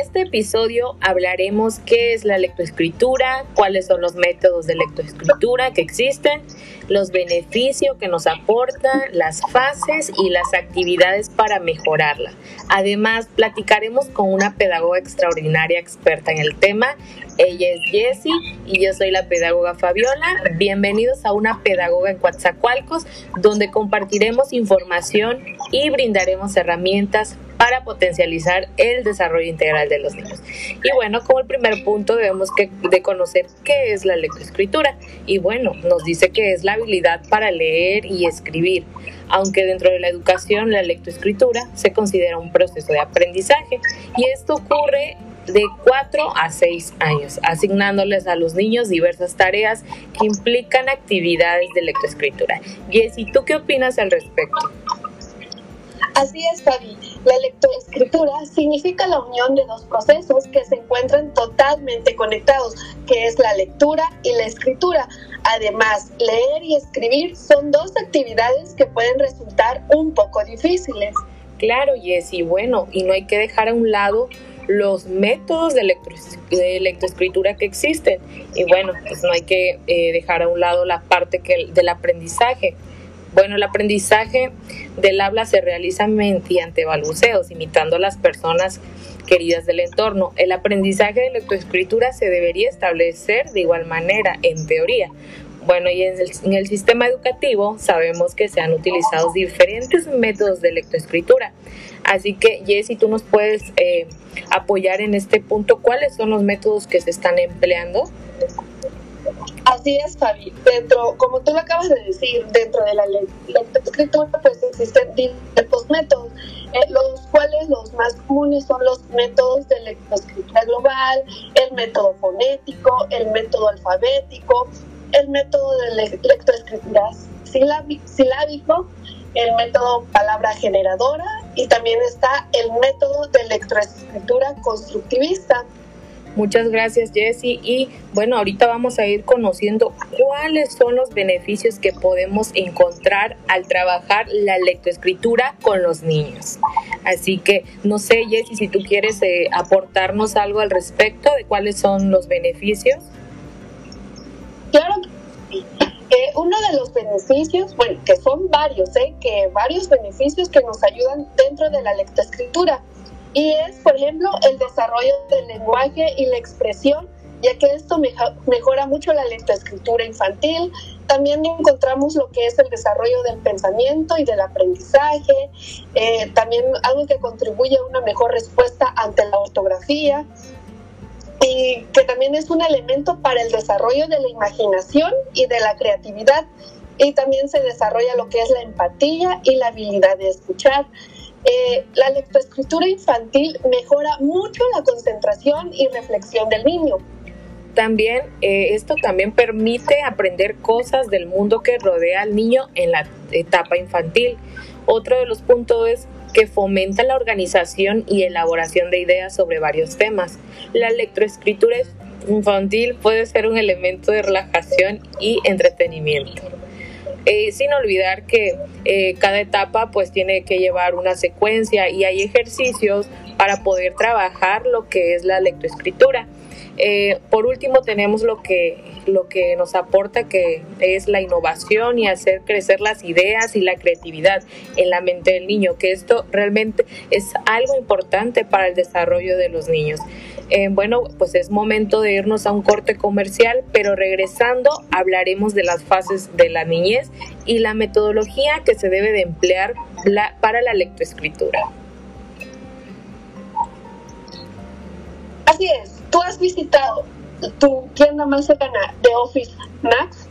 este episodio hablaremos qué es la lectoescritura, cuáles son los métodos de lectoescritura que existen, los beneficios que nos aporta, las fases y las actividades para mejorarla. Además, platicaremos con una pedagoga extraordinaria experta en el tema. Ella es Jessie y yo soy la pedagoga Fabiola. Bienvenidos a una pedagoga en Coatzacoalcos, donde compartiremos información y brindaremos herramientas para potencializar el desarrollo integral de los niños. Y bueno, como el primer punto debemos que, de conocer qué es la lectoescritura. Y bueno, nos dice que es la habilidad para leer y escribir, aunque dentro de la educación la lectoescritura se considera un proceso de aprendizaje y esto ocurre de 4 a 6 años, asignándoles a los niños diversas tareas que implican actividades de lectoescritura. Jessy, ¿tú qué opinas al respecto? Así es, Fabi. La lectoescritura significa la unión de dos procesos que se encuentran totalmente conectados, que es la lectura y la escritura. Además, leer y escribir son dos actividades que pueden resultar un poco difíciles. Claro, Jessy, bueno, y no hay que dejar a un lado los métodos de, lectoescritura que existen. Y bueno, pues no hay que eh, dejar a un lado la parte que, del aprendizaje. Bueno, el aprendizaje del habla se realiza mediante balbuceos, imitando a las personas queridas del entorno. El aprendizaje de lectoescritura se debería establecer de igual manera, en teoría. Bueno, y en el, sistema educativo sabemos que se han utilizado diferentes métodos de lectoescritura. Así que, Jessy, tú nos puedes eh, apoyar en este punto. ¿Cuáles son los métodos que se están empleando? Así es, Fabi. Dentro, como tú lo acabas de decir, dentro de la lectoescritura pues existen diversos métodos, eh, los cuales los más comunes son los métodos de lectoescritura global, el método fonético, el método alfabético, el método de lectoescritura silábico, el método palabra generadora y también está el método de lectoescritura constructivista. Muchas gracias Jessy y bueno, ahorita vamos a ir conociendo cuáles son los beneficios que podemos encontrar al trabajar la lectoescritura con los niños. Así que no sé Jessy si tú quieres eh, aportarnos algo al respecto de cuáles son los beneficios. Claro eh, uno de los beneficios, bueno, que son varios, ¿eh? que varios beneficios que nos ayudan dentro de la lectoescritura y es, por ejemplo, el desarrollo del lenguaje y la expresión, ya que esto mejora mucho la lectoescritura infantil. También encontramos lo que es el desarrollo del pensamiento y del aprendizaje, eh, también algo que contribuye a una mejor respuesta ante la ortografía y que también es un elemento para el desarrollo de la imaginación y de la creatividad. Y también se desarrolla lo que es la empatía y la habilidad de escuchar. Eh, la lectoescritura infantil mejora mucho la concentración y reflexión del niño. También eh, esto también permite aprender cosas del mundo que rodea al niño en la etapa infantil. Otro de los puntos es que fomenta la organización y elaboración de ideas sobre varios temas. La lectoescritura infantil puede ser un elemento de relajación y entretenimiento. Eh, sin olvidar que eh, cada etapa pues tiene que llevar una secuencia y hay ejercicios para poder trabajar lo que es la lectoescritura. Eh, por último tenemos lo que, lo que nos aporta que es la innovación y hacer crecer las ideas y la creatividad en la mente del niño, que esto realmente es algo importante para el desarrollo de los niños. Eh, bueno, pues es momento de irnos a un corte comercial, pero regresando hablaremos de las fases de la niñez y la metodología que se debe de emplear para la lectoescritura. Así es, tú has visitado tu tienda más cercana de Office Max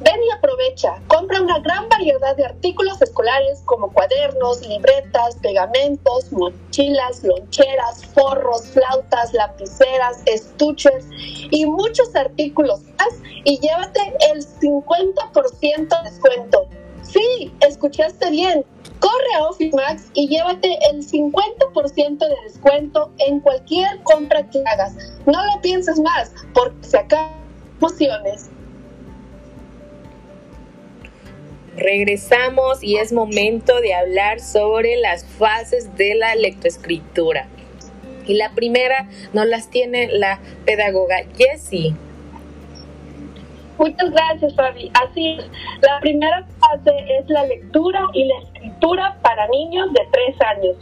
Ven y aprovecha. Compra una gran variedad de artículos escolares como cuadernos, libretas, pegamentos, mochilas, loncheras, forros, flautas, lapiceras, estuches y muchos artículos más y llévate el 50% de descuento. Sí, escuchaste bien. Corre a Office Max y llévate el 50% de descuento en cualquier compra que hagas. No lo pienses más, porque se acaban emociones. Regresamos y es momento de hablar sobre las fases de la lectoescritura. Y la primera nos las tiene la pedagoga Jessie. Muchas gracias, Fabi. Así es. La primera fase es la lectura y la escritura para niños de tres años.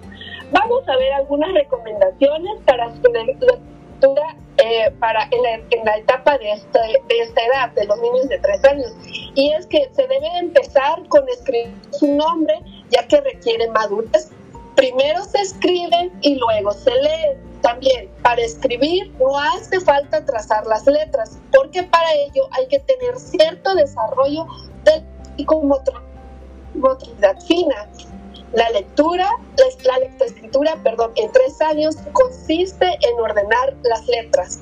Vamos a ver algunas recomendaciones para su lectura eh, para en la, etapa de esta, de esta edad, de los niños de tres años. Y es que se debe empezar con escribir su nombre, ya que requiere madurez. Primero se escribe y luego se lee. También para escribir no hace falta trazar las letras, porque para ello hay que tener cierto desarrollo de motricidad fina. La lectura, la, perdón, en tres años consiste en ordenar las letras.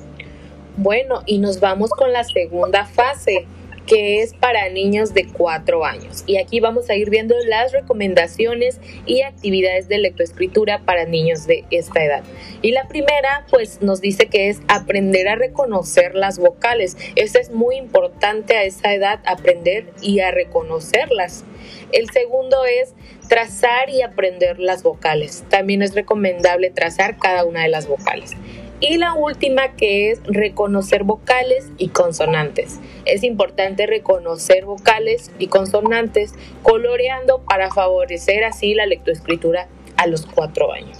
Bueno, y nos vamos con la segunda fase, que es para niños de 4 años. Y aquí vamos a ir viendo las recomendaciones y actividades de lectoescritura para niños de esta edad. Y la primera, pues nos dice que es aprender a reconocer las vocales. Esto es muy importante a esa edad, aprender y a reconocerlas. El segundo es trazar y aprender las vocales. También es recomendable trazar cada una de las vocales. Y la última que es reconocer vocales y consonantes. Es importante reconocer vocales y consonantes coloreando para favorecer así la lectoescritura a los cuatro años.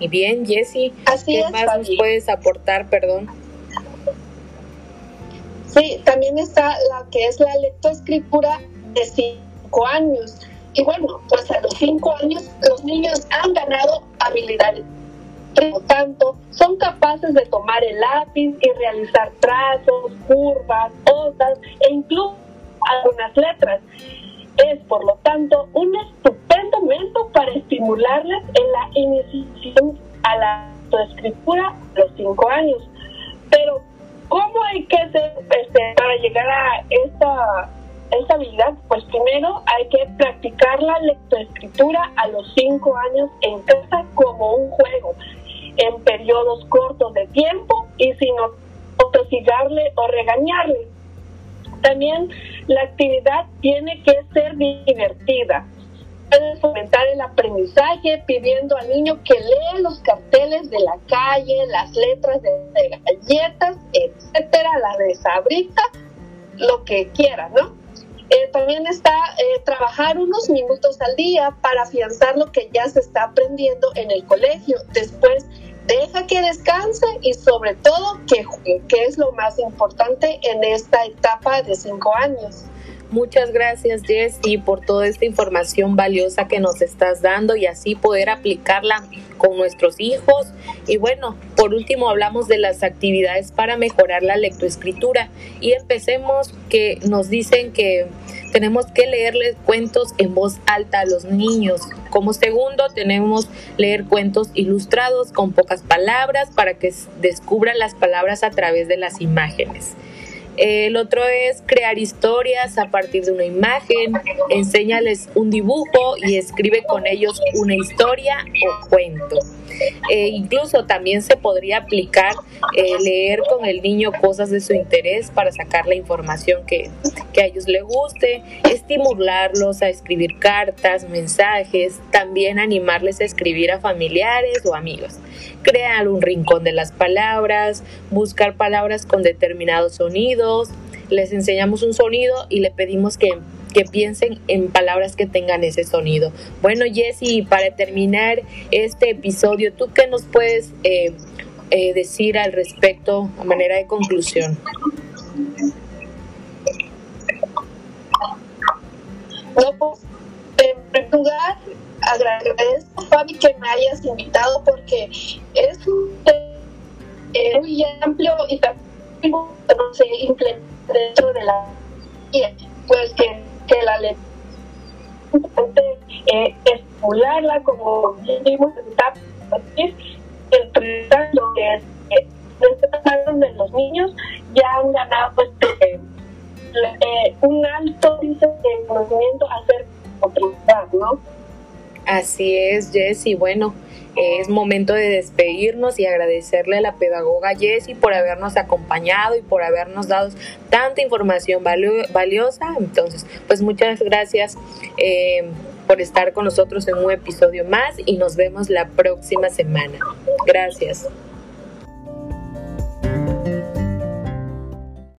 Y bien, Jessie, ¿qué más nos puedes aportar, perdón? Sí, también está la que es la lectoescritura de cinco años. Y bueno, pues a los cinco años los niños han ganado habilidades por lo tanto, son capaces de tomar el lápiz y realizar trazos, curvas, odas e incluso algunas letras. Es, por lo tanto, un estupendo método para estimularles en la iniciación a la escritura a los cinco años. Pero, ¿cómo hay que hacer este, para llegar a esta esta habilidad, pues primero hay que practicar la lectoescritura a los cinco años en casa como un juego periodos cortos de tiempo y sin tosigarle o regañarle. También la actividad tiene que ser divertida. Puedes fomentar el aprendizaje pidiendo al niño que lea los carteles de la calle, las letras de, galletas, etcétera, la de sabrita, lo que quiera, ¿no? Eh, también está eh, trabajar unos minutos al día para afianzar lo que ya se está aprendiendo en el colegio. Después deja que descanse y sobre todo que juegue, que es lo más importante en esta etapa de cinco años. Muchas gracias Jessie por toda esta información valiosa que nos estás dando y así poder aplicarla con nuestros hijos. Y bueno, por último hablamos de las actividades para mejorar la lectoescritura y empecemos que nos dicen que tenemos que leerles cuentos en voz alta a los niños. Como segundo, tenemos leer cuentos ilustrados con pocas palabras para que descubran las palabras a través de las imágenes. El otro es crear historias a partir de una imagen, enséñales un dibujo y escribe con ellos una historia o cuento. Eh, incluso también se podría aplicar eh, leer con el niño cosas de su interés para sacar la información que, que a ellos les guste, estimularlos a escribir cartas, mensajes, también animarles a escribir a familiares o amigos, crear un rincón de las palabras, buscar palabras con determinados sonidos, les enseñamos un sonido y le pedimos que que piensen en palabras que tengan ese sonido. Bueno, Jessy, para terminar este episodio, ¿tú qué nos puedes eh, eh, decir al respecto a manera de conclusión? No, en primer lugar, agradezco, Fabi, que me hayas invitado porque es un tema muy amplio y también se implementa dentro de la pues que que la ley eh, estimularla como vimos en el lo que es de los niños ya han ganado eh, un alto índice de conocimiento hacer oportunidad, ¿no? Así es, Jess, y bueno, es momento de despedirnos y agradecerle a la pedagoga Jessie por habernos acompañado y por habernos dado tanta información valiosa. Entonces, pues muchas gracias. Eh, por estar con nosotros en un episodio más y nos vemos la próxima semana. Gracias.